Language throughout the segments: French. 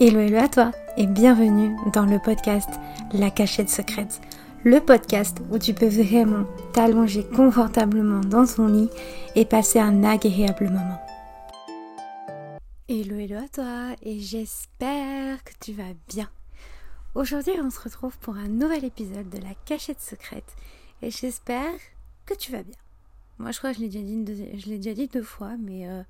Hello, hello à toi et bienvenue dans le podcast La cachette secrète. Le podcast où tu peux vraiment t'allonger confortablement dans ton lit et passer un agréable moment. Hello, hello à toi et j'espère que tu vas bien. Aujourd'hui, on se retrouve pour un nouvel épisode de La cachette secrète et j'espère que tu vas bien. Moi, je crois que je l'ai déjà dit, deux, fois, mais euh,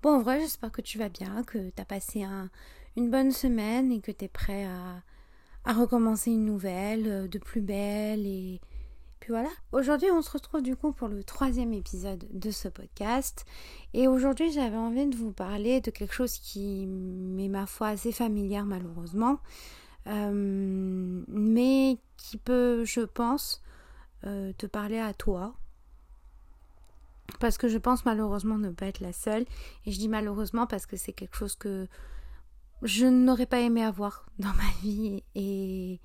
bon, en vrai, j'espère que tu vas bien, que tu as passé un, une bonne semaine et que tu es prêt à, recommencer une nouvelle, euh, de plus belle et puis voilà. Aujourd'hui, on se retrouve du coup pour le troisième épisode de ce podcast. Et aujourd'hui, j'avais envie de vous parler de quelque chose qui m'est ma foi assez familière malheureusement, euh, mais qui peut, je pense, euh, te parler à toi. Parce que je pense malheureusement ne pas être la seule. Et je dis malheureusement parce que c'est quelque chose que je n'aurais pas aimé avoir dans ma vie et,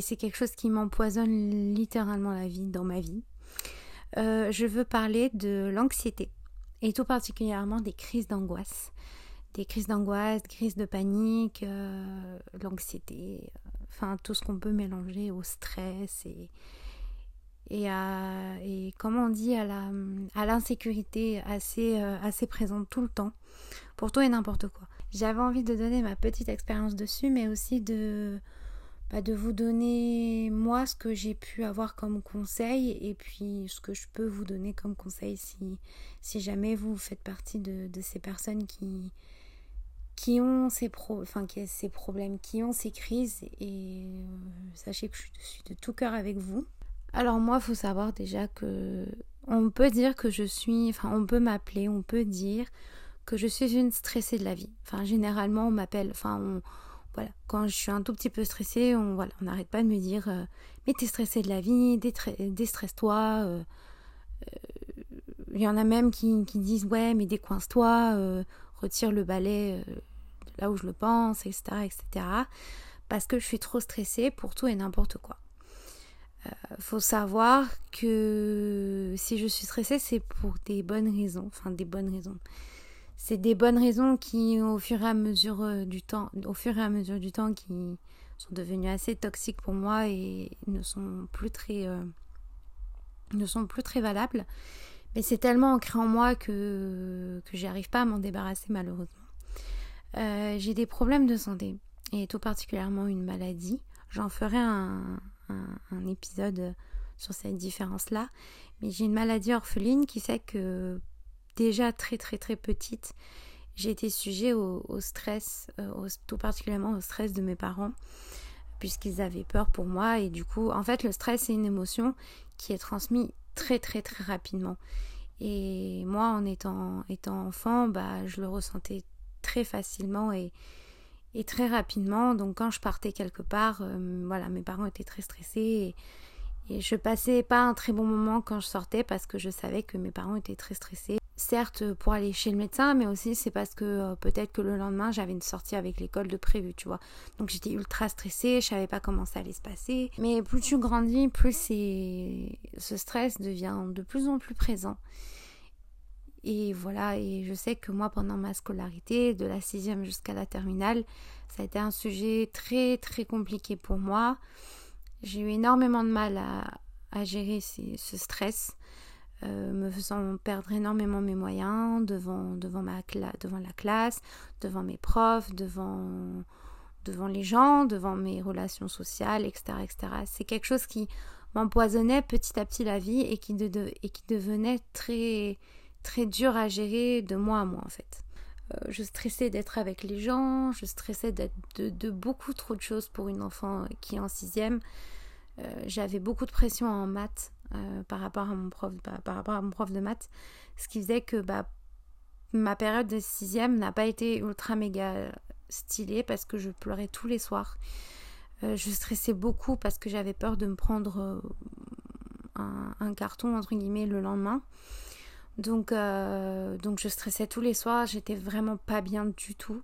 c'est quelque chose qui m'empoisonne littéralement la vie dans ma vie. Euh, je veux parler de l'anxiété et tout particulièrement des crises d'angoisse. Des crises d'angoisse, crises de panique, euh, l'anxiété, euh, enfin tout ce qu'on peut mélanger au stress et, et, à, et on dit, à, la, à l'insécurité assez, assez présente tout le temps, pour tout et n'importe quoi. J'avais envie de donner ma petite expérience dessus, mais aussi de, bah, de vous donner moi ce que j'ai pu avoir comme conseil et puis ce que je peux vous donner comme conseil si, si jamais vous faites partie de, ces personnes qui, qui ont ces, problèmes, qui ont ces crises et euh, sachez que je suis de tout cœur avec vous. Alors moi, il faut savoir déjà que on peut dire que je suis, enfin on peut m'appeler, on peut dire que je suis une stressée de la vie. Enfin, généralement, on m'appelle, enfin, on, voilà, quand je suis un tout petit peu stressée, on voilà, on n'arrête pas de me dire, euh, mais t'es stressée de la vie, déstresse-toi. Euh, euh, il y en a même qui, disent, ouais, mais décoince-toi, retire le balai là où je le pense, etc., etc. Parce que je suis trop stressée pour tout et n'importe quoi. faut savoir que si je suis stressée, c'est pour des bonnes raisons, enfin des bonnes raisons c'est des bonnes raisons qui, au fur et à mesure euh, du temps, au fur et à mesure du temps, qui sont devenues assez toxiques pour moi et ne sont plus très, euh, valables. Mais c'est tellement ancré en moi que que j'arrive pas à m'en débarrasser malheureusement. Euh, j'ai des problèmes de santé et tout particulièrement une maladie. J'en ferai un, un épisode sur cette différence-là. Mais j'ai une maladie orpheline qui fait que déjà très très très petite, j'ai été sujet au, stress, euh, tout particulièrement au stress de mes parents, puisqu'ils avaient peur pour moi. Et du coup, en fait, le stress, c'est une émotion qui est transmise très très très rapidement. Et moi, en étant, étant enfant, bah, je le ressentais très facilement et, et très rapidement. Donc quand je partais quelque part, euh, voilà, mes parents étaient très stressés et, et je passais pas un très bon moment quand je sortais parce que je savais que mes parents étaient très stressés certes pour aller chez le médecin, mais aussi c'est parce que euh, peut-être que le lendemain j'avais une sortie avec l'école de prévu, tu vois. Donc j'étais ultra stressée, je savais pas comment ça allait se passer. Mais plus tu grandis, plus ce stress devient de plus en plus présent. Et voilà, et je sais que moi pendant ma scolarité, de la sixième jusqu'à la terminale, ça a été un sujet très très compliqué pour moi. J'ai eu énormément de mal à, gérer ce stress. Euh, me faisant perdre énormément mes moyens devant, devant, ma devant la classe, devant mes profs, devant, devant les gens, devant mes relations sociales, etc. etc. C'est quelque chose qui m'empoisonnait petit à petit la vie et qui, de, et qui devenait très, très dur à gérer de moi à moi en fait. Euh, je stressais d'être avec les gens, je stressais d'être de, beaucoup trop de choses pour une enfant qui est en sixième. Euh, j'avais beaucoup de pression en maths euh, par, rapport à mon prof, par, rapport à mon prof de maths, ce qui faisait que bah, ma période de sixième n'a pas été ultra méga stylée parce que je pleurais tous les soirs. Euh, je stressais beaucoup parce que j'avais peur de me prendre euh, un, carton entre guillemets le lendemain. Donc, donc je stressais tous les soirs, j'étais vraiment pas bien du tout.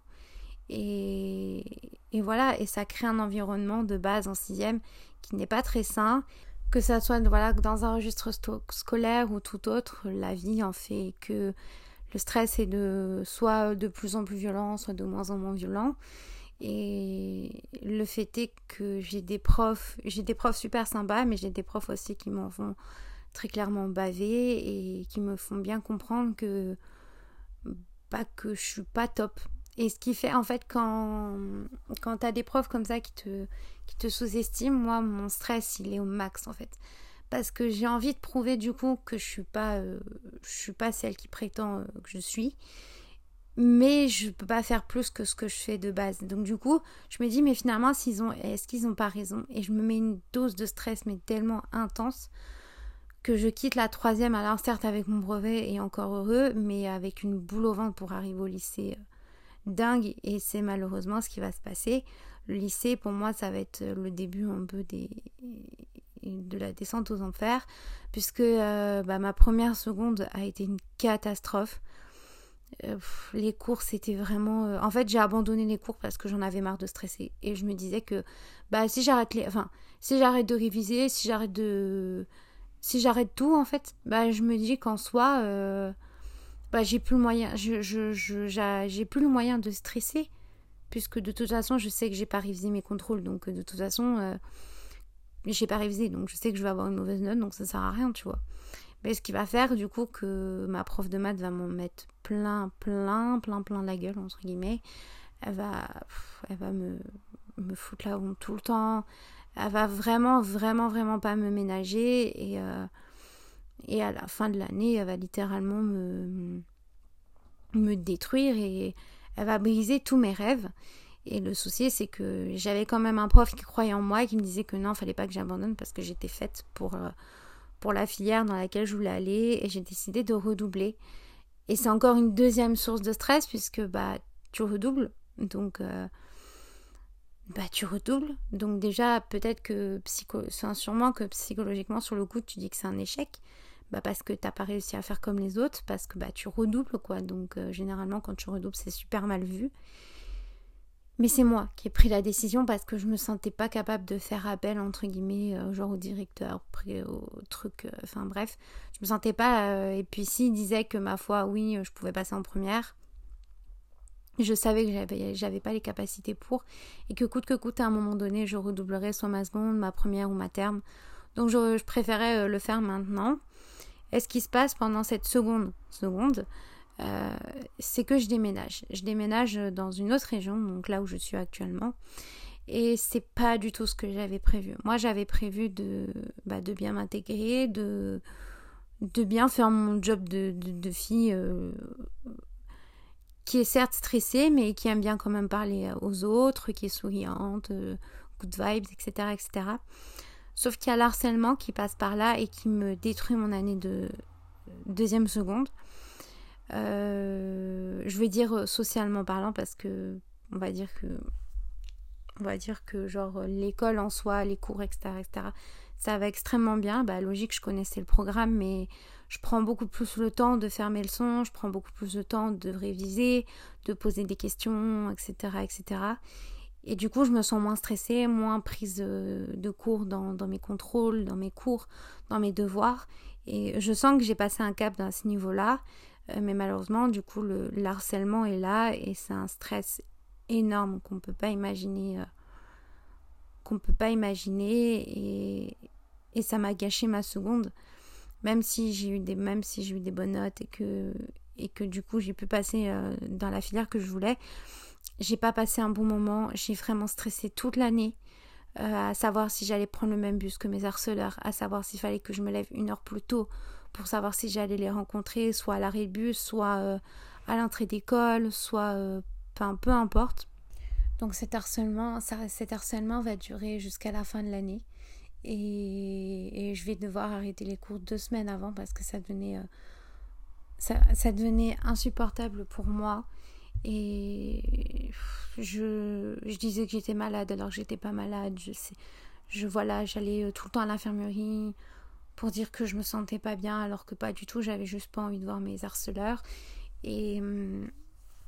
Et, et, voilà, et ça crée un environnement de base en sixième qui n'est pas très sain que ça soit voilà, dans un registre scolaire ou tout autre, la vie en fait que le stress est de soit de plus en plus violent, soit de moins en moins violent. Et le fait est que j'ai des profs, j'ai des profs super sympas, mais j'ai des profs aussi qui m'en font très clairement baver et qui me font bien comprendre que pas que je suis pas top. Et ce qui fait en fait quand quand tu as des profs comme ça qui te qui te sous-estiment, moi mon stress, il est au max en fait. Parce que j'ai envie de prouver du coup que je suis pas euh, je suis pas celle qui prétend euh, que je suis mais je peux pas faire plus que ce que je fais de base. Donc du coup, je me dis mais finalement est-ce qu'ils ont pas raison? Et je me mets une dose de stress mais tellement intense que je quitte la troisième alors certes avec mon brevet et encore heureux mais avec une boule au ventre pour arriver au lycée euh, dingue et c'est malheureusement ce qui va se passer. Le lycée pour moi ça va être le début un peu de la descente aux enfers puisque euh, bah, ma première seconde a été une catastrophe. Euh, les cours, c'était vraiment. Euh, en fait, j'ai abandonné les cours parce que j'en avais marre de stresser. Et je me disais que bah, si j'arrête les... enfin, si j'arrête de réviser, si j'arrête de. Si j'arrête tout, en fait, bah, je me dis qu'en soi, bah, j'ai plus le moyen. Je, j'ai plus le moyen de stresser. Puisque de toute façon, je sais que j'ai pas révisé mes contrôles. Donc, de toute façon, j'ai pas révisé. Donc, je sais que je vais avoir une mauvaise note. Donc, ça sert à rien, tu vois. Mais ce qui va faire du coup que ma prof de maths va m'en mettre plein, plein, plein, plein la gueule, entre guillemets. Elle va, elle va me, me foutre la honte tout le temps. Elle va vraiment, vraiment, vraiment pas me ménager. Et, euh, et à la fin de l'année, elle va littéralement me, me détruire et elle va briser tous mes rêves. Et le souci, c'est que j'avais quand même un prof qui croyait en moi et qui me disait que non, fallait pas que j'abandonne parce que j'étais faite pour, euh, la filière dans laquelle je voulais aller et j'ai décidé de redoubler. Et c'est encore une deuxième source de stress puisque bah tu redoubles. Donc euh, bah tu redoubles. Donc déjà peut-être que psycho sûrement que psychologiquement sur le coup tu dis que c'est un échec. Bah parce que t'as pas réussi à faire comme les autres, parce que bah tu redoubles quoi. Donc euh, généralement quand tu redoubles c'est super mal vu. Mais c'est moi qui ai pris la décision parce que je me sentais pas capable de faire appel entre guillemets euh, genre au directeur, au truc, euh, enfin bref, je me sentais pas. Et puis s'il disait que ma foi, oui, je pouvais passer en première, je savais que j'avais, pas les capacités pour et que coûte que coûte à un moment donné, je redoublerais soit ma seconde, ma première ou ma terme. Donc je, préférais le faire maintenant. est ce qui se passe pendant cette seconde seconde, euh, c'est que je déménage. Je déménage dans une autre région, donc là où je suis actuellement. Et c'est pas du tout ce que j'avais prévu. Moi, j'avais prévu de, bah, de bien m'intégrer, de, bien faire mon job de, de, fille euh, qui est certes stressée, mais qui aime bien quand même parler aux autres, qui est souriante, euh, good vibes, etc. etc. Sauf qu'il y a l'harcèlement qui passe par là et qui me détruit mon année de deuxième seconde. Euh, je vais dire euh, socialement parlant parce que on va dire que on va dire que genre l'école en soi, les cours, etc., etc., ça va extrêmement bien. Bah logique, je connaissais le programme, mais je prends beaucoup plus le temps de faire mes leçons, je prends beaucoup plus de temps de réviser, de poser des questions, etc., etc. Et du coup, je me sens moins stressée, moins prise euh, de cours dans, mes contrôles, dans mes cours, dans mes devoirs. Et je sens que j'ai passé un cap dans ce niveau-là. Euh, mais malheureusement, du coup, le, harcèlement est là et c'est un stress énorme qu'on peut pas imaginer. Euh, qu'on peut pas imaginer et, et ça m'a gâché ma seconde. Même si j'ai eu des, même si j'ai eu des bonnes notes et que, et que du coup j'ai pu passer euh, dans la filière que je voulais, j'ai pas passé un bon moment. J'ai vraiment stressé toute l'année. à savoir si j'allais prendre le même bus que mes harceleurs, à savoir s'il fallait que je me lève une heure plus tôt pour savoir si j'allais les rencontrer, soit à l'arrêt de bus, soit euh, à l'entrée d'école, soit euh, enfin, peu importe. Donc cet harcèlement, cet harcèlement va durer jusqu'à la fin de l'année. Et, je vais devoir arrêter les cours deux semaines avant parce que ça devenait, euh, ça, ça, devenait insupportable pour moi. Et je, je disais que j'étais malade alors que j'étais pas malade. Je, je voilà, j'allais tout le temps à l'infirmerie pour dire que je me sentais pas bien alors que pas du tout, j'avais juste pas envie de voir mes harceleurs et, hum,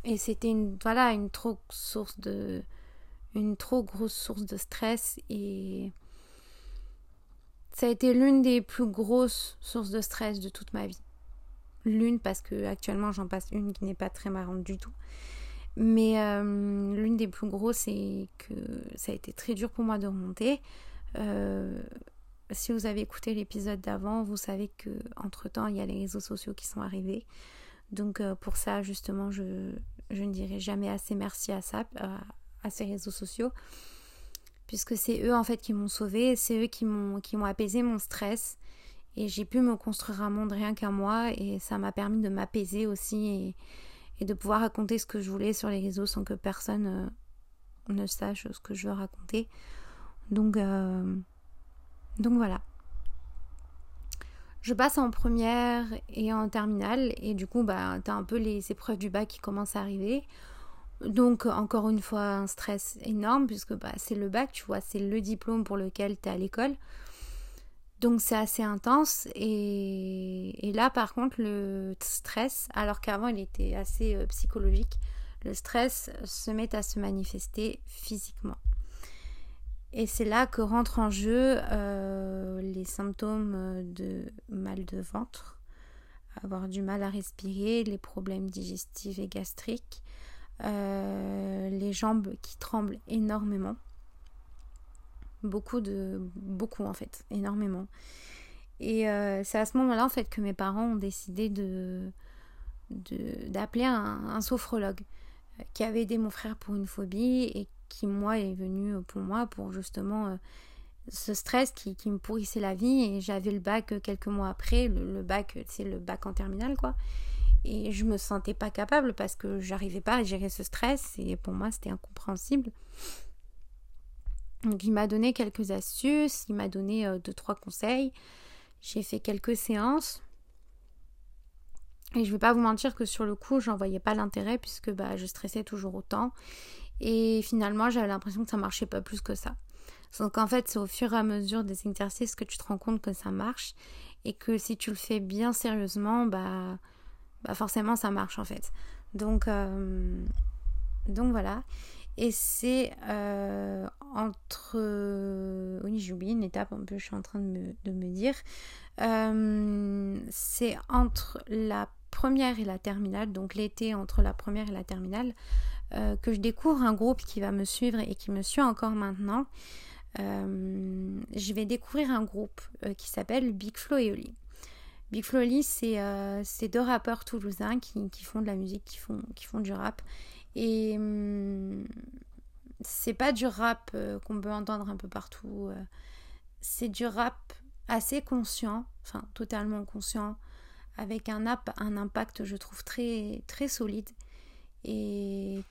et c'était une voilà une trop source de une trop grosse source de stress ça a été l'une des plus grosses sources de stress de toute ma vie. L'une parce que actuellement j'en passe une qui n'est pas très marrante du tout. Mais l'une des plus grosses, c'est que ça a été très dur pour moi de remonter. si vous avez écouté l'épisode d'avant, vous savez que entre temps il y a les réseaux sociaux qui sont arrivés. Donc pour ça, justement, je, ne dirai jamais assez merci à à, ces réseaux sociaux, puisque c'est eux en fait qui m'ont sauvé, c'est eux qui m'ont qui m'ont apaisé mon stress et j'ai pu me construire un monde rien qu'à moi et ça m'a permis de m'apaiser aussi et, de pouvoir raconter ce que je voulais sur les réseaux sans que personne euh, ne sache ce que je veux raconter. Donc euh, donc voilà. Je passe en première et en terminale et du coup bah t'as un peu les épreuves du bac qui commencent à arriver. Donc encore une fois un stress énorme puisque bah, c'est le bac, tu vois, c'est le diplôme pour lequel tu es à l'école. Donc c'est assez intense et, là par contre le stress, alors qu'avant il était assez euh, psychologique, le stress se met à se manifester physiquement. Et c'est là que rentrent en jeu euh, les symptômes de mal de ventre, avoir du mal à respirer, les problèmes digestifs et gastriques, euh, les jambes qui tremblent énormément. Beaucoup de. beaucoup en fait, énormément. Et euh, c'est à ce moment-là en fait que mes parents ont décidé de d'appeler un, un, sophrologue qui avait aidé mon frère pour une phobie et qui, moi, est venu pour moi pour justement euh, ce stress qui, me pourrissait la vie. Et j'avais le bac euh, quelques mois après, le, bac, c'est le bac en terminale, quoi. Et je me sentais pas capable parce que j'arrivais pas à gérer ce stress et pour moi, c'était incompréhensible. Donc, il m'a donné quelques astuces, il m'a donné euh, deux, trois conseils. J'ai fait quelques séances. Et je vais pas vous mentir que sur le coup, j'en voyais pas l'intérêt puisque bah, je stressais toujours autant. Et finalement, j'avais l'impression que ça marchait pas plus que ça. Donc en fait, c'est au fur et à mesure des exercices que tu te rends compte que ça marche et que si tu le fais bien sérieusement, bah, bah forcément ça marche en fait. Donc, euh, donc voilà. Et c'est euh, entre... Oui, j'ai oublié une étape un peu, je suis en train de me, dire. Euh, c'est entre la première et la terminale, donc l'été entre la première et la terminale, que je découvre un groupe qui va me suivre et qui me suit encore maintenant. Je vais découvrir un groupe qui s'appelle Big Flo et Oli. Big Flo et Oli, c'est deux rappeurs toulousains qui, qui, font de la musique, qui font, qui font du rap. Et hum, c'est pas du rap qu'on peut entendre un peu partout. c'est du rap assez conscient, enfin totalement conscient, avec un, un impact, je trouve, très, très solide et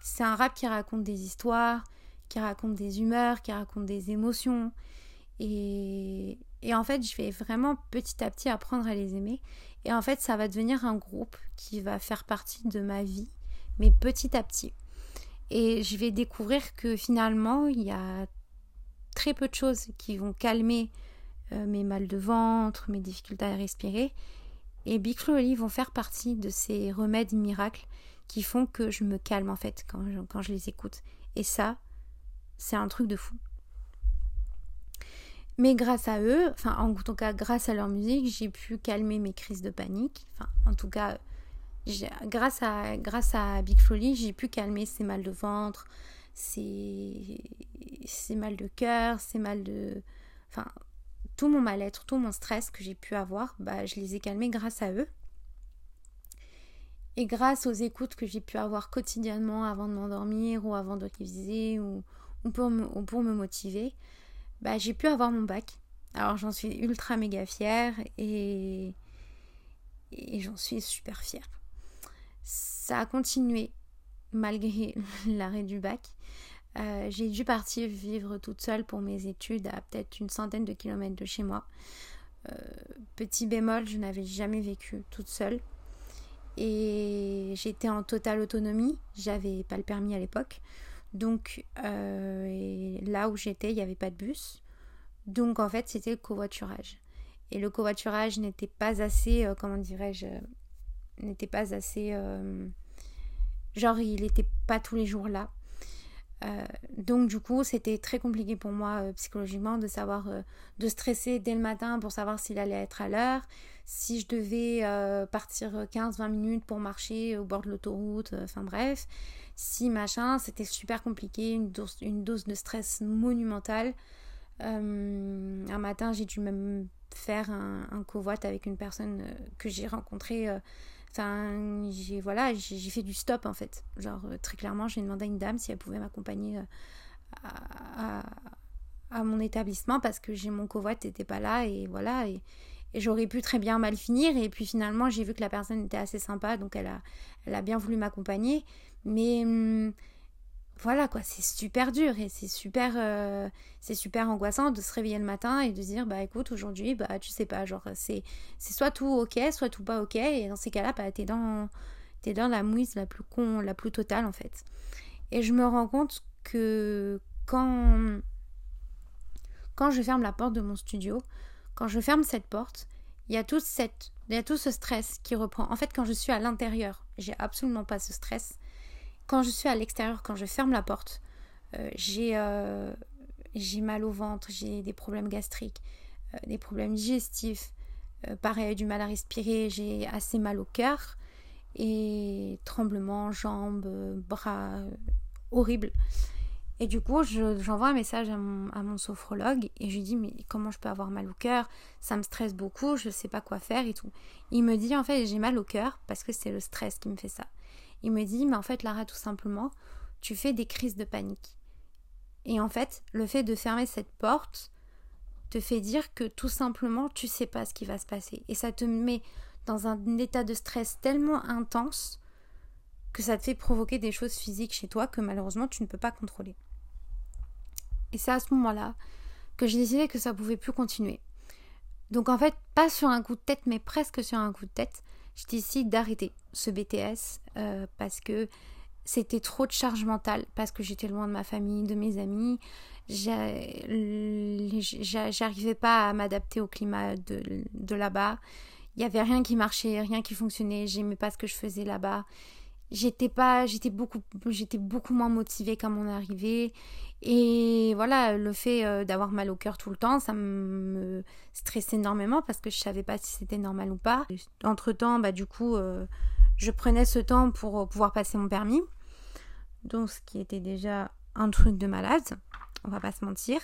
c'est un rap qui raconte des histoires, qui raconte des humeurs, qui raconte des émotions. Et, et en fait, je vais vraiment petit à petit apprendre à les aimer. Et en fait, ça va devenir un groupe qui va faire partie de ma vie, mais petit à petit. Et je vais découvrir que finalement, il y a très peu de choses qui vont calmer euh, mes mal de ventre, mes difficultés à respirer. Et et vont faire partie de ces remèdes miracles qui font que je me calme en fait quand quand je les écoute. Et ça, c'est un truc de fou. Mais grâce à eux, en tout cas grâce à leur musique, j'ai pu calmer mes crises de panique. En tout cas, grâce à, grâce à Big Folly, j'ai pu calmer ces mal de ventre, ces, ces mal de cœur, ces mal de... Enfin tout mon mal-être, tout mon stress que j'ai pu avoir, bah, je les ai calmés grâce à eux. Et grâce aux écoutes que j'ai pu avoir quotidiennement avant de m'endormir ou avant de réviser ou, pour me motiver, bah, j'ai pu avoir mon bac. Alors j'en suis ultra méga fière et, j'en suis super fière. Ça a continué malgré l'arrêt du bac. Euh, j'ai dû partir vivre toute seule pour mes études à peut-être une centaine de kilomètres de chez moi. Euh, petit bémol, je n'avais jamais vécu toute seule. Et j'étais en totale autonomie. J'avais pas le permis à l'époque. Donc euh, là où j'étais, il n'y avait pas de bus. Donc en fait, c'était le covoiturage. Et le covoiturage n'était pas assez, euh, comment dirais-je, n'était pas assez... Euh, genre, il n'était pas tous les jours là. Donc du coup, c'était très compliqué pour moi psychologiquement de savoir, de stresser dès le matin pour savoir s'il allait être à l'heure, si je devais partir 15-20 minutes pour marcher au bord de l'autoroute, enfin bref, si machin, c'était super compliqué, une dose, une dose de stress monumentale. un matin, j'ai dû même faire un, un avec une personne que j'ai rencontrée Enfin, j'ai voilà, j'ai fait du stop en fait. Genre euh, très clairement, j'ai demandé à une dame si elle pouvait m'accompagner euh, à, mon établissement parce que j'ai mon covoite n'était pas là et voilà et, j'aurais pu très bien mal finir et puis finalement j'ai vu que la personne était assez sympa donc elle a elle a bien voulu m'accompagner mais hum, voilà quoi, c'est super dur et c'est super, euh, super angoissant de se réveiller le matin et de dire bah écoute aujourd'hui bah tu sais pas genre c'est c'est soit tout ok soit tout pas ok et dans ces cas-là bah t'es dans t'es dans la mouise la plus con la plus totale en fait. Et je me rends compte que quand quand je ferme la porte de mon studio quand je ferme cette porte il y a cette il y a tout ce stress qui reprend. En fait quand je suis à l'intérieur j'ai absolument pas ce stress quand je suis à l'extérieur, quand je ferme la porte, euh, euh, j'ai mal au ventre, j'ai des problèmes gastriques, euh, des problèmes digestifs, pareil, du mal à respirer, j'ai assez mal au cœur et tremblements, jambes, bras, horrible. Et du coup, j'envoie un message à mon, à mon, sophrologue et je lui dis mais comment je peux avoir mal au cœur? Ça me stresse beaucoup, je ne sais pas quoi faire et tout. Il me dit en fait j'ai mal au cœur parce que c'est le stress qui me fait ça. Il me dit, mais en fait, Lara, tout simplement, tu fais des crises de panique. Et en fait, le fait de fermer cette porte te fait dire que tout simplement, tu sais pas ce qui va se passer. Et ça te met dans un état de stress tellement intense que ça te fait provoquer des choses physiques chez toi que malheureusement tu ne peux pas contrôler. Et c'est à ce moment-là que j'ai décidé que ça pouvait plus continuer. Donc en fait, pas sur un coup de tête, mais presque sur un coup de tête, je décide d'arrêter ce BTS euh, parce que c'était trop de charge mentale, parce que j'étais loin de ma famille, de mes amis. J'arrivais pas à m'adapter au climat de, de là-bas. Il y avait rien qui marchait, rien qui fonctionnait. J'aimais pas ce que je faisais là-bas j'étais pas j'étais beaucoup j'étais beaucoup moins motivée qu'à mon arrivée. Et voilà le fait euh, d'avoir mal au cœur tout le temps ça me stressait énormément parce que je savais pas si c'était normal ou pas. Entre temps bah du coup euh, je prenais ce temps pour euh, pouvoir passer mon permis. Donc ce qui était déjà un truc de malade on va pas se mentir.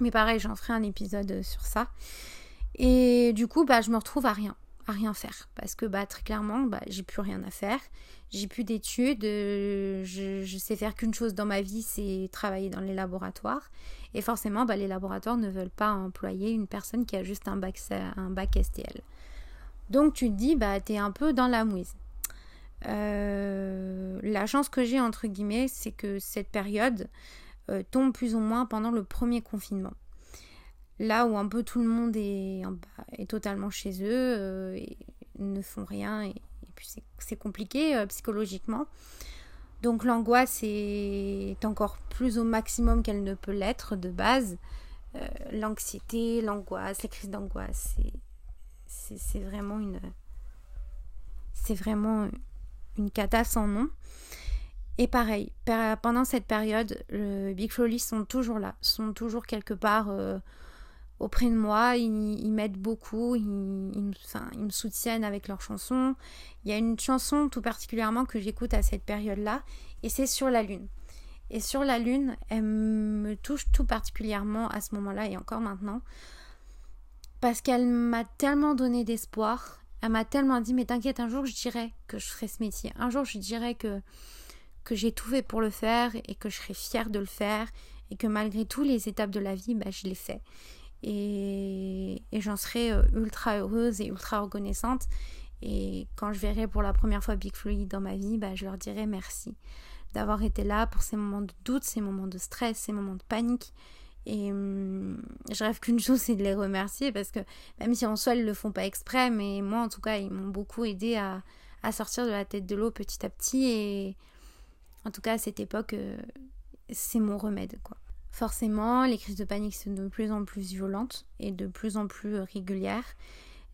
Mais pareil j'en ferai un épisode sur ça. Et du coup bah je me retrouve à rien rien faire. Parce que bah très clairement bah j'ai plus rien à faire. J'ai plus d'études. Euh, je, sais faire qu'une chose dans ma vie c'est travailler dans les laboratoires. Et forcément bah, les laboratoires ne veulent pas employer une personne qui a juste un bac un bac STL donc tu te dis bah t'es un peu dans la mouise. Euh, la chance que j'ai entre guillemets c'est que cette période euh, tombe plus ou moins pendant le premier confinement là où un peu tout le monde est, est totalement chez eux euh, et ne font rien et, puis c'est compliqué euh, psychologiquement. Donc l'angoisse est encore plus au maximum qu'elle ne peut l'être de base. Euh, l'anxiété, l'angoisse, les crises d'angoisse, c'est vraiment une c'est vraiment une cata sans nom. Et pareil, pendant cette période, le Big sont toujours là, sont toujours quelque part auprès de moi, ils, m'aident beaucoup, ils, me soutiennent avec leurs chansons. Il y a une chanson tout particulièrement que j'écoute à cette période-là, et c'est Sur la Lune. Et Sur la Lune, elle me touche tout particulièrement à ce moment-là et encore maintenant, parce qu'elle m'a tellement donné d'espoir, elle m'a tellement dit, mais t'inquiète, un jour je dirais que je ferai ce métier, un jour je dirais que, que j'ai tout fait pour le faire et que je serai fière de le faire et que malgré toutes les étapes de la vie, bah, je l'ai fait et, j'en serai euh, ultra heureuse et ultra reconnaissante. Et quand je verrai pour la première fois Big Fluid dans ma vie, bah, je leur dirai merci d'avoir été là pour ces moments de doute, ces moments de stress, ces moments de panique. Et hum, je rêve qu'une chose, c'est de les remercier parce que même si en soi, ils le font pas exprès, mais moi, en tout cas, ils m'ont beaucoup aidé à, à, sortir de la tête de l'eau petit à petit. Et en tout cas, à cette époque, euh, c'est mon remède, quoi. Forcément, les crises de panique sont de plus en plus violentes et de plus en plus euh, régulières.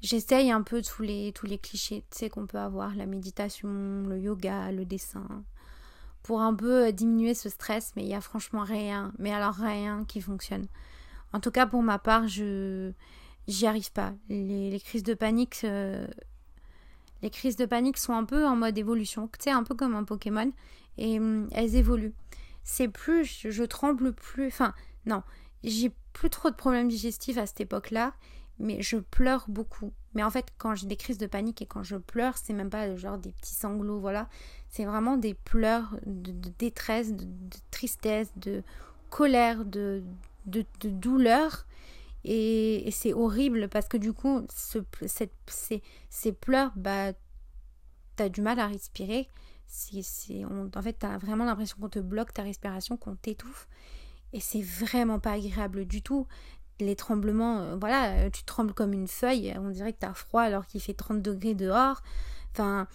J'essaye un peu tous les, tous les clichés qu'on peut avoir, la méditation, le yoga, le dessin, pour un peu euh, diminuer ce stress, mais il n'y a franchement rien, mais alors rien qui fonctionne. En tout cas, pour ma part, je j'y arrive pas. Les, crises de panique, euh, les crises de panique sont un peu en mode évolution, un peu comme un Pokémon, et hum, elles évoluent. C'est plus, je, tremble plus, enfin, non, j'ai plus trop de problèmes digestifs à cette époque-là, mais je pleure beaucoup. Mais en fait, quand j'ai des crises de panique et quand je pleure, c'est même pas genre des petits sanglots, voilà. C'est vraiment des pleurs de, détresse, de, tristesse, de colère, de, de, douleur. Et, c'est horrible parce que du coup, ce, cette, ces, ces, pleurs, bah, t'as du mal à respirer. En fait, t'as vraiment l'impression qu'on te bloque ta respiration, qu'on t'étouffe. Et c'est vraiment pas agréable du tout. Les tremblements, euh, voilà, euh, tu trembles comme une feuille, on dirait que t'as froid alors qu'il fait 30 degrés dehors. Enfin,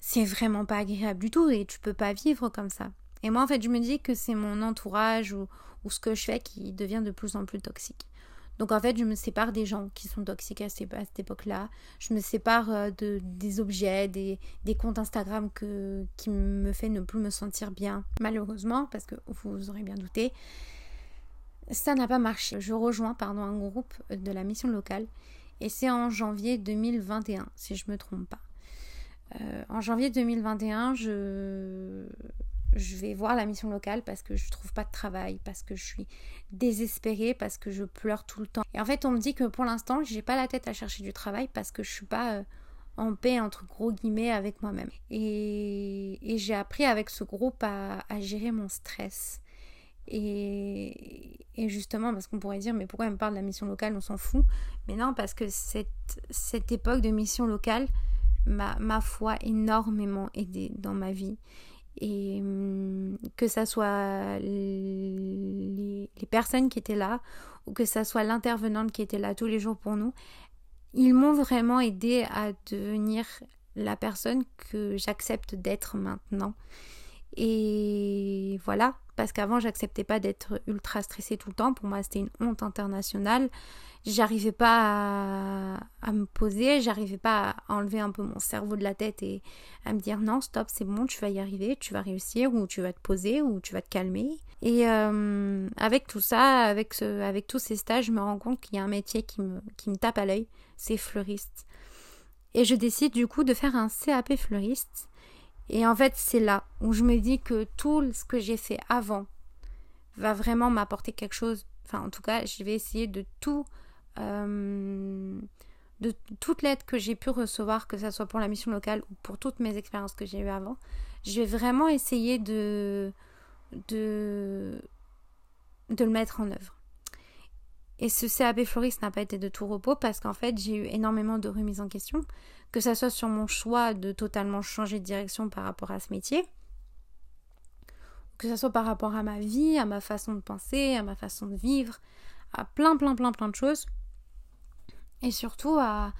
c'est vraiment pas agréable du tout et tu peux pas vivre comme ça. Et moi, en fait, je me dis que c'est mon entourage ou, ou ce que je fais qui devient de plus en plus toxique. Donc en fait, je me sépare des gens qui sont toxiques à, cette époque-là. Je me sépare euh, de, des objets, des, comptes Instagram que, qui me fait ne plus me sentir bien. Malheureusement, parce que vous aurez bien douté, ça n'a pas marché. Je rejoins pardon, un groupe de la mission locale et c'est en janvier 2021, si je ne me trompe pas. Euh, en janvier 2021, je, je vais voir la mission locale parce que je trouve pas de travail, parce que je suis désespérée, parce que je pleure tout le temps. Et en fait, on me dit que pour l'instant, j'ai pas la tête à chercher du travail parce que je suis pas euh, en paix entre gros guillemets avec moi-même. Et, j'ai appris avec ce groupe à, gérer mon stress. Et, justement, parce qu'on pourrait dire, mais pourquoi elle me parle de la mission locale, on s'en fout? Mais non, parce que cette, cette époque de mission locale m'a, ma foi, énormément aidée dans ma vie et hum, que ça soit les, personnes qui étaient là ou que ça soit l'intervenante qui était là tous les jours pour nous, ils m'ont vraiment aidé à devenir la personne que j'accepte d'être maintenant. Et voilà, parce qu'avant j'acceptais pas d'être ultra stressée tout le temps. Pour moi, c'était une honte internationale j'arrivais pas à, me poser, j'arrivais pas à enlever un peu mon cerveau de la tête et à me dire non, stop, c'est bon, tu vas y arriver, tu vas réussir, ou tu vas te poser, ou tu vas te calmer. Et euh, avec tout ça, avec, ce, avec tous ces stages, je me rends compte qu'il y a un métier qui me, qui me tape à l'œil, c'est fleuriste. Et je décide du coup de faire un CAP fleuriste. Et en fait, c'est là où je me dis que tout ce que j'ai fait avant va vraiment m'apporter quelque chose. Enfin, en tout cas, je vais essayer de tout euh, de toute l'aide que j'ai pu recevoir, que ce soit pour la mission locale ou pour toutes mes expériences que j'ai eues avant, je vais vraiment essayer de, le mettre en œuvre. Et ce CAP Floriste n'a pas été de tout repos parce qu'en fait, j'ai eu énormément de remises en question, que ce soit sur mon choix de totalement changer de direction par rapport à ce métier, que ce soit par rapport à ma vie, à ma façon de penser, à ma façon de vivre, à plein, plein, plein, plein de choses et surtout à,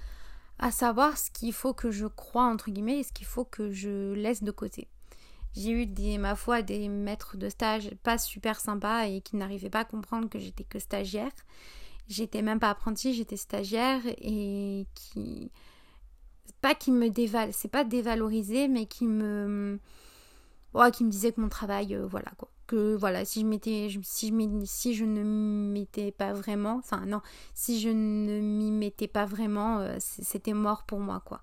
à savoir ce qu'il faut que je crois entre guillemets et ce qu'il faut que je laisse de côté. J'ai eu des, ma foi, des maîtres de stage pas super sympas et qui n'arrivaient pas à comprendre que j'étais que stagiaire. J'étais même pas apprentie, j'étais stagiaire et qui pas qui me déval, c'est pas dévaloriser, mais qui me qui me disait que mon travail, euh, voilà quoi. Que voilà, si je m'étais, si je, si je ne m'étais pas vraiment, enfin non, si je ne m'y mettais pas vraiment, euh, c'était mort pour moi quoi.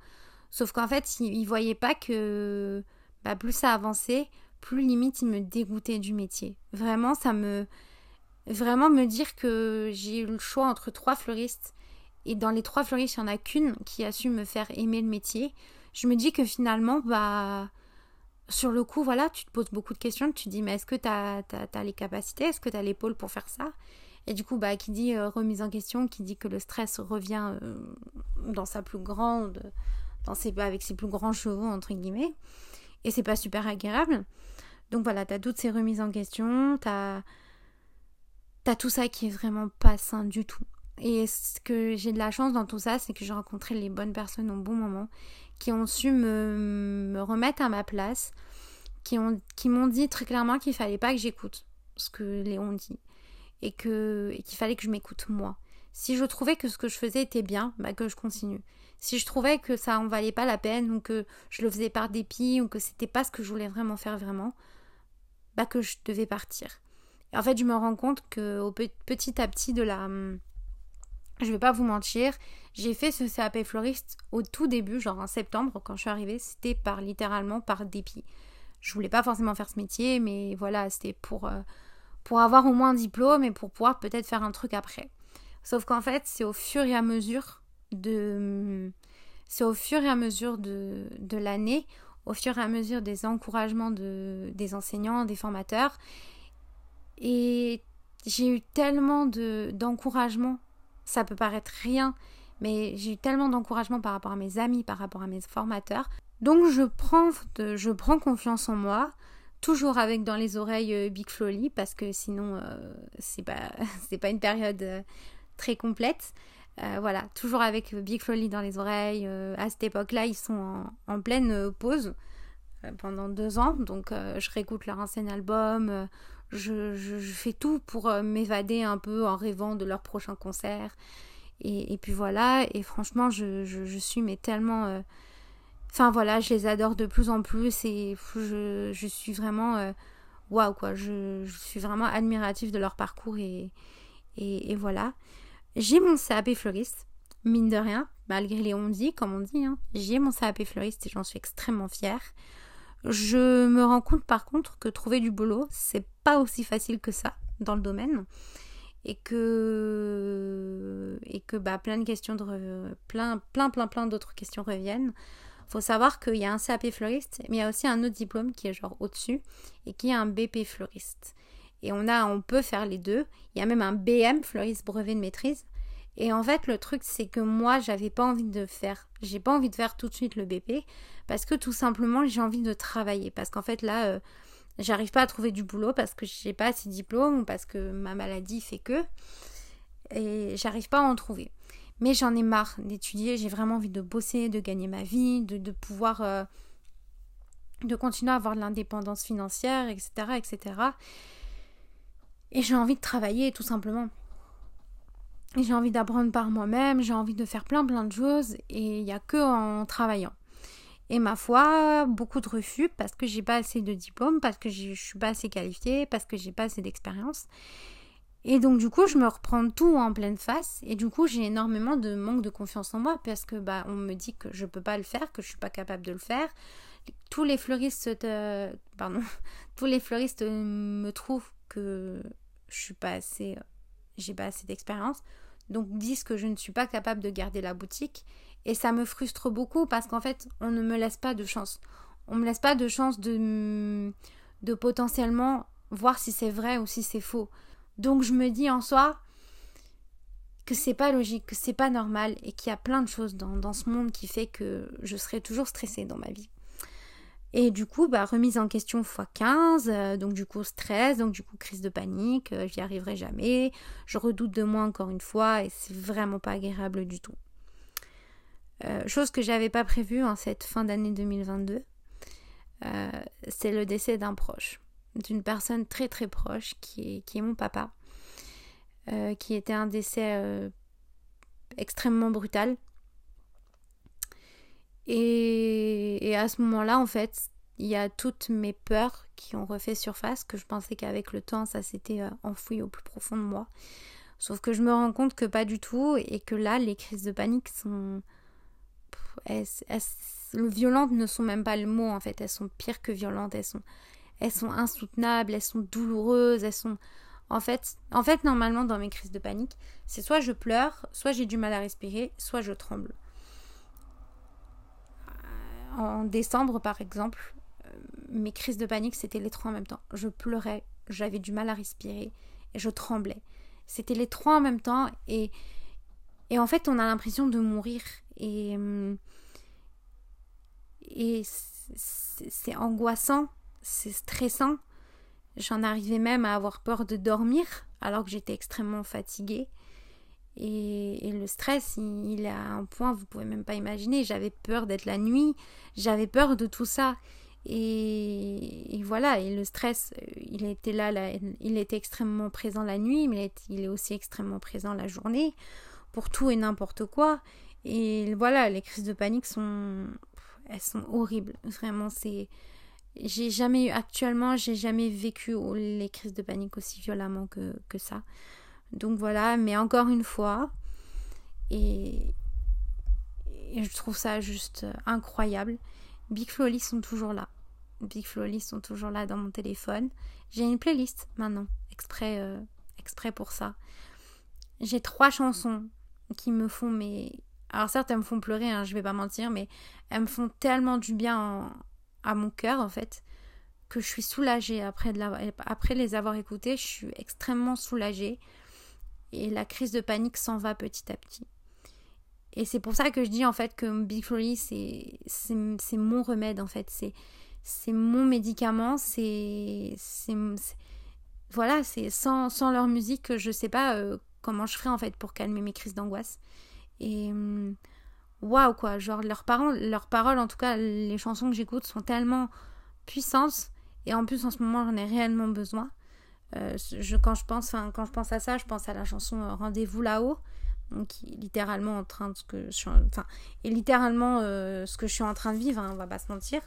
Sauf qu'en fait, il, ne voyait pas que bah, plus ça avançait, plus limite il me dégoûtait du métier. Vraiment, ça me, vraiment me dire que j'ai eu le choix entre trois fleuristes et dans les trois fleuristes, il n'y en a qu'une qui a su me faire aimer le métier. Je me dis que finalement, bah sur le coup, voilà, tu te poses beaucoup de questions, tu te dis, mais est-ce que tu as, les capacités, est-ce que tu as l'épaule pour faire ça? Et du coup, bah, qui dit euh, remise en question, qui dit que le stress revient euh, dans sa plus grande, dans ses, avec ses plus grands chevaux, entre guillemets, et c'est pas super agréable. Donc voilà, tu as toutes ces remises en question, tu as, tout ça qui est vraiment pas sain du tout. Et ce que j'ai de la chance dans tout ça, c'est que j'ai rencontré les bonnes personnes au bon moment qui ont su me, remettre à ma place, qui m'ont qui dit très clairement qu'il fallait pas que j'écoute ce que Léon dit et que qu'il fallait que je m'écoute moi. Si je trouvais que ce que je faisais était bien, bah que je continue. Si je trouvais que ça en valait pas la peine ou que je le faisais par dépit ou que c'était pas ce que je voulais vraiment faire vraiment, bah que je devais partir. Et en fait, je me rends compte que au petit à petit de la je vais pas vous mentir, j'ai fait ce CAP floriste au tout début, genre en septembre, quand je suis arrivée, c'était par littéralement par dépit. Je voulais pas forcément faire ce métier, mais voilà, c'était pour, euh, pour avoir au moins un diplôme et pour pouvoir peut-être faire un truc après. Sauf qu'en fait, c'est au fur et à mesure de. C'est au fur et à mesure de, de l'année, au fur et à mesure des encouragements de, des enseignants, des formateurs. Et j'ai eu tellement d'encouragement ça peut paraître rien, mais j'ai eu tellement d'encouragement par rapport à mes amis, par rapport à mes formateurs. Donc je prends, je prends confiance en moi, toujours avec dans les oreilles euh, Big Flowly, parce que sinon euh, c'est pas, pas une période euh, très complète. voilà, toujours avec Big Flowly dans les oreilles. à cette époque-là, ils sont en, pleine pause pendant deux ans, donc je réécoute leur ancien album, je, fais tout pour euh, m'évader un peu en rêvant de leur prochain concert. Et, puis voilà, et franchement, je, suis mais tellement... Euh, enfin voilà, je les adore de plus en plus et je, suis vraiment... Euh, waouh quoi, je, suis vraiment admirative de leur parcours et, et, voilà. J'ai mon CAP fleuriste, mine de rien, malgré les on dit, comme on dit, hein. j'ai mon CAP fleuriste et j'en suis extrêmement fière. Je me rends compte par contre que trouver du boulot, c'est pas aussi facile que ça dans le domaine et que et que bah plein de questions de plein plein plein plein d'autres questions reviennent. Faut savoir qu'il y a un CAP fleuriste, mais il y a aussi un autre diplôme qui est genre au-dessus et qui est un BP fleuriste. Et on a on peut faire les deux. Il y a même un BM fleuriste brevet de maîtrise. Et en fait, le truc c'est que moi, j'avais pas envie de faire j'ai pas envie de faire tout de suite le BP parce que tout simplement j'ai envie de travailler. Parce qu'en fait là, euh, j'arrive pas à trouver du boulot parce que j'ai pas assez de diplômes ou parce que ma maladie fait que. Et j'arrive pas à en trouver. Mais j'en ai marre d'étudier, j'ai vraiment envie de bosser, de gagner ma vie, de, pouvoir. Euh, de continuer à avoir de l'indépendance financière, etc. etc. Et j'ai envie de travailler tout simplement. J'ai envie d'apprendre par moi-même, j'ai envie de faire plein plein de choses et il n'y a que en travaillant. Et ma foi, beaucoup de refus parce que j'ai pas assez de diplômes, parce que je suis pas assez qualifiée, parce que j'ai pas assez d'expérience. Et donc du coup, je me reprends tout en pleine face et du coup, j'ai énormément de manque de confiance en moi parce que bah on me dit que je peux pas le faire, que je suis pas capable de le faire. Tous les fleuristes euh, pardon, tous les fleuristes me trouvent que je suis pas assez j'ai pas assez d'expérience donc disent que je ne suis pas capable de garder la boutique. Et ça me frustre beaucoup parce qu'en fait, on ne me laisse pas de chance. On me laisse pas de chance de, de potentiellement voir si c'est vrai ou si c'est faux. Donc je me dis en soi que c'est pas logique, que c'est pas normal et qu'il y a plein de choses dans, dans ce monde qui fait que je serai toujours stressée dans ma vie. Et du coup, bah, remise en question x 15, euh, donc du coup stress, donc du coup crise de panique, euh, j'y arriverai jamais, je redoute de moi encore une fois et c'est vraiment pas agréable du tout. Euh, chose que j'avais pas prévue en cette fin d'année 2022, c'est le décès d'un proche, d'une personne très très proche qui est, mon papa, qui était un décès extrêmement brutal et, à ce moment-là, en fait, il y a toutes mes peurs qui ont refait surface, que je pensais qu'avec le temps, ça s'était euh, enfoui au plus profond de moi. Sauf que je me rends compte que pas du tout, et que là, les crises de panique sont... le violentes ne sont même pas le mot, en fait. Elles sont pires que violentes. Elles sont, elles sont insoutenables, elles sont douloureuses, elles sont... En fait, en fait, normalement, dans mes crises de panique, c'est soit je pleure, soit j'ai du mal à respirer, soit je tremble en décembre, par exemple, euh, mes crises de panique, c'était les trois en même temps. Je pleurais, j'avais du mal à respirer et je tremblais. C'était les trois en même temps et, et en fait, on a l'impression de mourir. Et, hum, et c'est angoissant, c'est stressant. J'en arrivais même à avoir peur de dormir alors que j'étais extrêmement fatiguée. Et, le stress, il, est à un point, vous pouvez même pas imaginer. J'avais peur d'être la nuit, j'avais peur de tout ça. Et, voilà, et le stress, il était là, il était extrêmement présent la nuit, mais il est aussi extrêmement présent la journée, pour tout et n'importe quoi. Et voilà, les crises de panique sont, elles sont horribles. Vraiment, c'est, j'ai jamais eu, actuellement, j'ai jamais vécu les crises de panique aussi violemment que, que ça. Donc voilà, mais encore une fois, Et, je trouve ça juste incroyable. Big Flowly sont toujours là. Big Flowly sont toujours là dans mon téléphone. J'ai une playlist maintenant, exprès, euh, exprès pour ça. J'ai trois chansons qui me font mais alors certes elles me font pleurer hein, je vais pas mentir mais elles me font tellement du bien à mon cœur en fait que je suis soulagée après, de les avoir écoutées, je suis extrêmement soulagée et la crise de panique s'en va petit à petit. Et c'est pour ça que je dis en fait que Big Flory c'est c'est mon remède en fait, c'est c'est mon médicament, c'est voilà, c'est sans, sans, leur musique, je sais pas euh, comment je ferais en fait pour calmer mes crises d'angoisse. Et hum, waouh quoi, genre leurs paroles, leurs paroles en tout cas les chansons que j'écoute sont tellement puissantes et en plus, en ce moment, j'en ai réellement besoin. Euh, je, quand, je pense, quand je pense à ça, je pense à la chanson euh, Rendez-vous là-haut, qui est littéralement en train de ce que je suis, enfin, et littéralement euh, ce que je suis en train de vivre, hein, on va pas se mentir.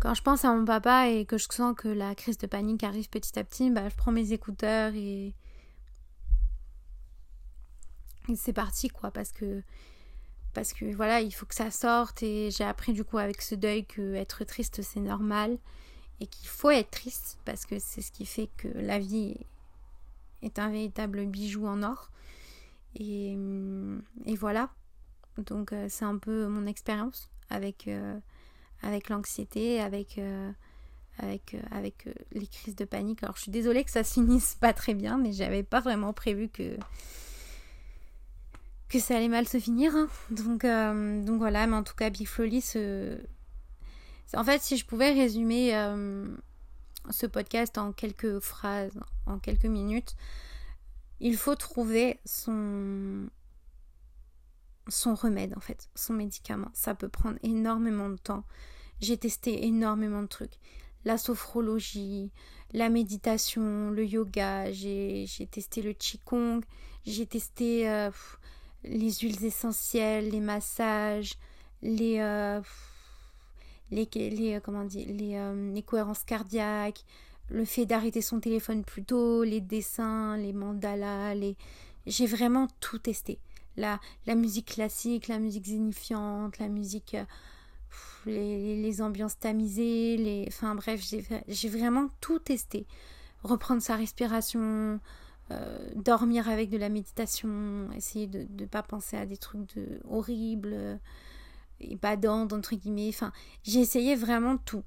Quand je pense à mon papa et que je sens que la crise de panique arrive petit à petit, bah, je prends mes écouteurs et c'est parti quoi, parce que parce que voilà, il faut que ça sorte et j'ai appris du coup avec ce deuil que être triste c'est normal et qu'il faut être triste parce que c'est ce qui fait que la vie est un véritable bijou en or. Et, et voilà. Donc euh, c'est un peu mon expérience avec, euh, avec l'anxiété, avec, euh, avec, avec les crises de panique. Alors je suis désolée que ça se finisse pas très bien, mais j'avais pas vraiment prévu que que ça allait mal se finir. Hein. Donc, donc voilà, mais en tout cas, Big se, en fait, si je pouvais résumer euh, ce podcast en quelques phrases, en quelques minutes, il faut trouver son son remède en fait, son médicament. Ça peut prendre énormément de temps. J'ai testé énormément de trucs. La sophrologie, la méditation, le yoga, j'ai testé le qigong, j'ai testé euh, les huiles essentielles, les massages, les... Euh, les, euh, comment les, euh, les cohérences cardiaques, le fait d'arrêter son téléphone plus tôt, les dessins, les mandalas, les... j'ai vraiment tout testé. La, la musique classique, la musique zénifiante, la musique, les, les, ambiances tamisées, les... enfin bref, j'ai vraiment tout testé. Reprendre sa respiration, dormir avec de la méditation, essayer de ne pas penser à des trucs de, horribles et badante, entre guillemets. Enfin, j'ai essayé vraiment tout.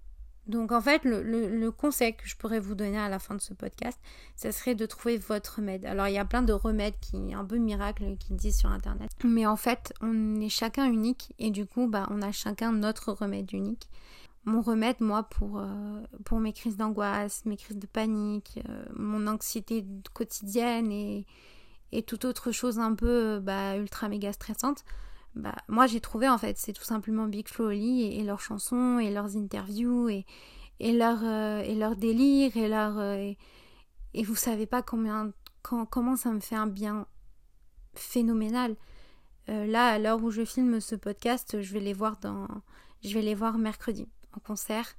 Donc en fait, le, le, conseil que je pourrais vous donner à la fin de ce podcast, ça serait de trouver votre remède. Alors il y a plein de remèdes qui, un peu miracles, qui disent sur internet. Mais en fait, on est chacun unique et du coup, bah, on a chacun notre remède unique. Mon remède, moi, pour, euh, pour mes crises d'angoisse, mes crises de panique, euh, mon anxiété quotidienne et, et toute autre chose un peu bah, ultra méga stressante, bah, moi j'ai trouvé en fait, c'est tout simplement Big Flo et, leurs chansons et leurs interviews et, et leur, euh, et leur délire et leur. Euh, et, vous savez pas combien, comment ça me fait un bien phénoménal. Euh, là, à l'heure où je filme ce podcast, je vais les voir dans. Je vais les voir mercredi en concert.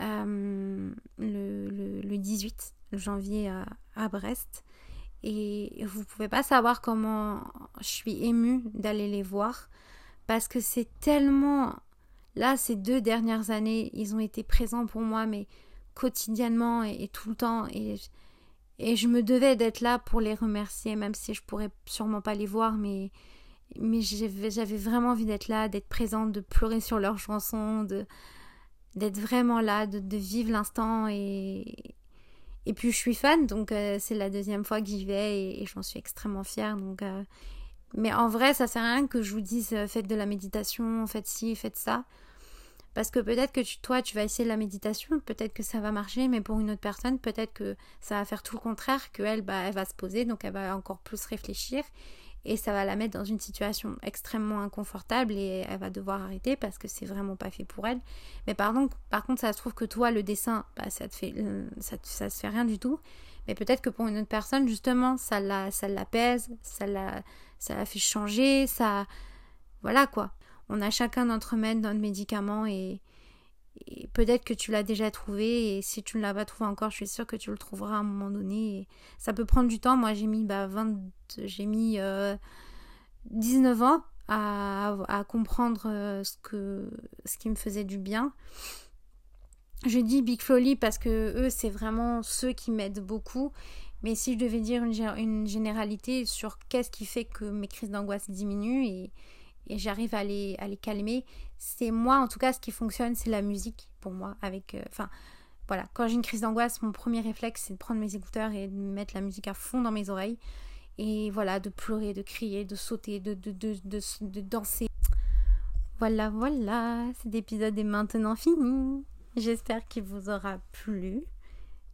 le, le, le, 18 janvier à, à Brest. Et vous pouvez pas savoir comment je suis émue d'aller les voir parce que c'est tellement là ces deux dernières années ils ont été présents pour moi mais quotidiennement et, tout le temps et et je me devais d'être là pour les remercier même si je pourrais sûrement pas les voir mais mais j'avais vraiment envie d'être là d'être présente de pleurer sur leurs chansons de d'être vraiment là de, vivre l'instant et puis je suis fan, donc euh, c'est la deuxième fois que j'y vais et, j'en suis extrêmement fière. Euh, Mais en vrai, ça sert à rien que je vous dise euh, faites de la méditation, faites ci, faites ça. Parce que peut-être que toi, tu vas essayer de la méditation, peut-être que ça va marcher, mais pour une autre personne, peut-être que ça va faire tout le contraire, qu'elle, bah, elle va se poser, donc elle va encore plus réfléchir et ça va la mettre dans une situation extrêmement inconfortable et elle va devoir arrêter parce que c'est vraiment pas fait pour elle. Mais pardon, par contre, ça se trouve que toi, le dessin, bah, ça te fait, ça, ça se fait rien du tout. Mais peut-être que pour une autre personne, justement, ça la, ça l'apaise, ça la, ça la fait changer, ça, voilà quoi. On a chacun notre remède, notre médicament et, peut-être que tu l'as déjà trouvé et si tu ne l'as pas trouvé encore, je suis sûre que tu le trouveras à un moment donné. ça peut prendre du temps. Moi, j'ai mis bah, 20, j'ai mis, euh, 19 ans à, comprendre euh, ce, que, ce qui me faisait du bien. Je dis Big parce que eux, c'est vraiment ceux qui m'aident beaucoup. Mais si je devais dire une, une généralité sur qu'est-ce qui fait que mes crises d'angoisse diminuent et, et j'arrive à les, à les calmer, c'est moi, en tout cas, ce qui fonctionne, c'est la musique pour moi. Avec, euh, enfin, voilà, quand j'ai une crise d'angoisse, mon premier réflexe, c'est de prendre mes écouteurs et de mettre la musique à fond dans mes oreilles. Et voilà, de pleurer, de crier, de sauter, de, de, de, de danser. Voilà, voilà, cet épisode est maintenant fini. J'espère qu'il vous aura plu.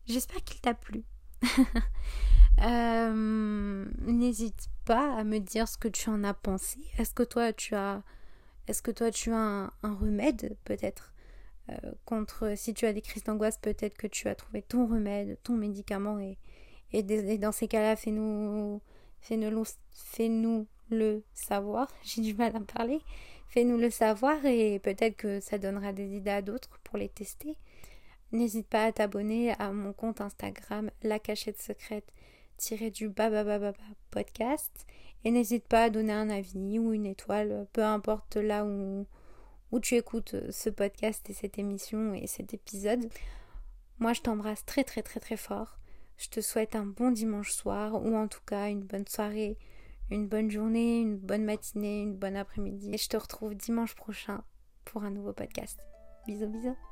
J'espère qu'il t'a plu. euh, N'hésite pas à me dire ce que tu en as pensé. Est-ce que toi tu as, est-ce que toi tu as un, remède peut-être euh, contre si tu as des crises d'angoisse peut-être que tu as trouvé ton remède, ton médicament et, et, dans ces cas-là fais-nous fais-nous fais-nous le savoir. J'ai du mal à parler. Fais-nous le savoir et peut-être que ça donnera des idées à d'autres pour les tester. N'hésite pas à t'abonner à mon compte Instagram La Cachette Secrète du babababa podcast et n'hésite pas à donner un avis ou une étoile, peu importe là où, où tu écoutes ce podcast et cette émission et cet épisode. Moi je t'embrasse très très très très fort. Je te souhaite un bon dimanche soir ou en tout cas une bonne soirée une bonne journée, une bonne matinée, une bonne après-midi. Et je te retrouve dimanche prochain pour un nouveau podcast. Bisous bisous.